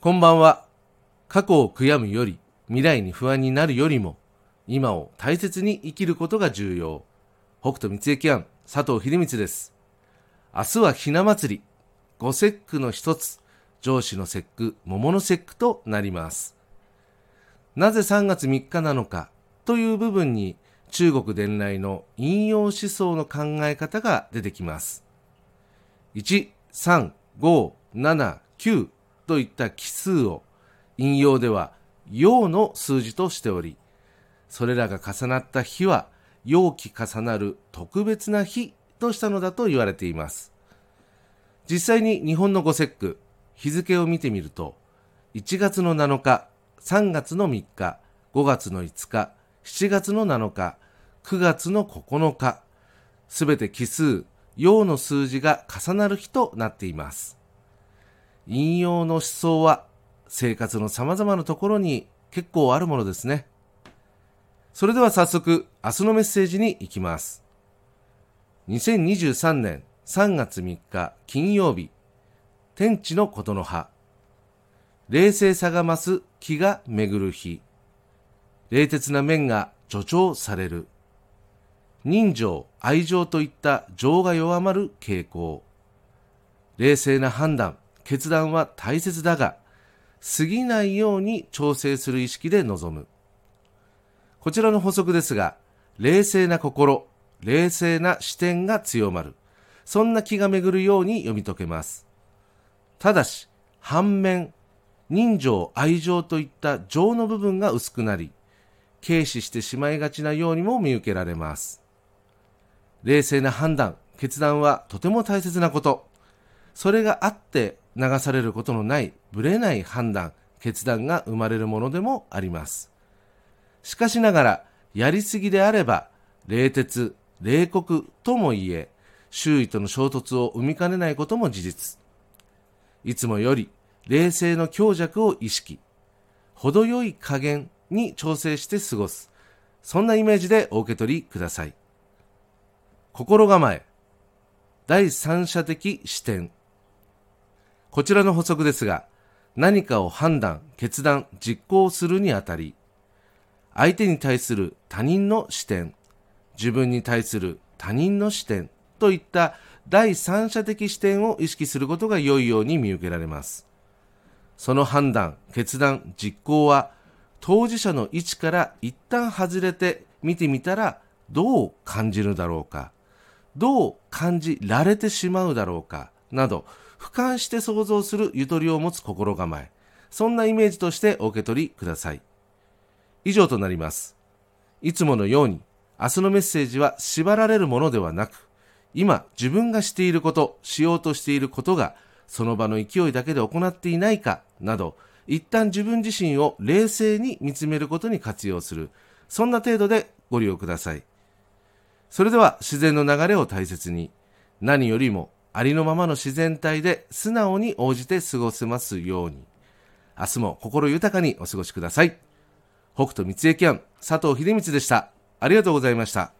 こんばんは。過去を悔やむより、未来に不安になるよりも、今を大切に生きることが重要。北斗三重庵、佐藤秀光です。明日はひな祭り。五節句の一つ、上司の節句、桃の節句となります。なぜ3月3日なのかという部分に中国伝来の引用思想の考え方が出てきます。1、3、5、7、9といった奇数を引用では陽の数字としており、それらが重なった日は陽気重なる特別な日としたのだと言われています。実際に日本の五節句、日付を見てみると、1月の7日、3月の3日、5月の5日、7月の7日、9月の9日、すべて奇数、陽の数字が重なる日となっています。引用の思想は生活の様々なところに結構あるものですね。それでは早速、明日のメッセージに行きます。2023年3月3日金曜日、天地のことの葉。冷静さが増す気が巡る日。冷徹な面が助長される。人情、愛情といった情が弱まる傾向。冷静な判断、決断は大切だが、過ぎないように調整する意識で臨む。こちらの補足ですが、冷静な心、冷静な視点が強まる。そんな気が巡るように読み解けます。ただし、反面、人情、愛情といった情の部分が薄くなり、軽視してしまいがちなようにも見受けられます。冷静な判断、決断はとても大切なこと。それがあって流されることのない、ぶれない判断、決断が生まれるものでもあります。しかしながら、やりすぎであれば、冷徹、冷酷とも言え、周囲との衝突を生みかねないことも事実。いつもより、冷静の強弱を意識、程よい加減に調整して過ごす。そんなイメージでお受け取りください。心構え。第三者的視点。こちらの補足ですが、何かを判断、決断、実行するにあたり、相手に対する他人の視点、自分に対する他人の視点といった第三者的視点を意識することが良いように見受けられます。その判断、決断、実行は当事者の位置から一旦外れて見てみたらどう感じるだろうか。どう感じられてしまうだろうかなど俯瞰して想像するゆとりを持つ心構え。そんなイメージとしてお受け取りください。以上となります。いつものように明日のメッセージは縛られるものではなく今自分がしていることしようとしていることがその場の勢いだけで行っていないかなど一旦自分自身を冷静に見つめることに活用する。そんな程度でご利用ください。それでは自然の流れを大切に、何よりもありのままの自然体で素直に応じて過ごせますように。明日も心豊かにお過ごしください。北斗三重キャン、佐藤秀光でした。ありがとうございました。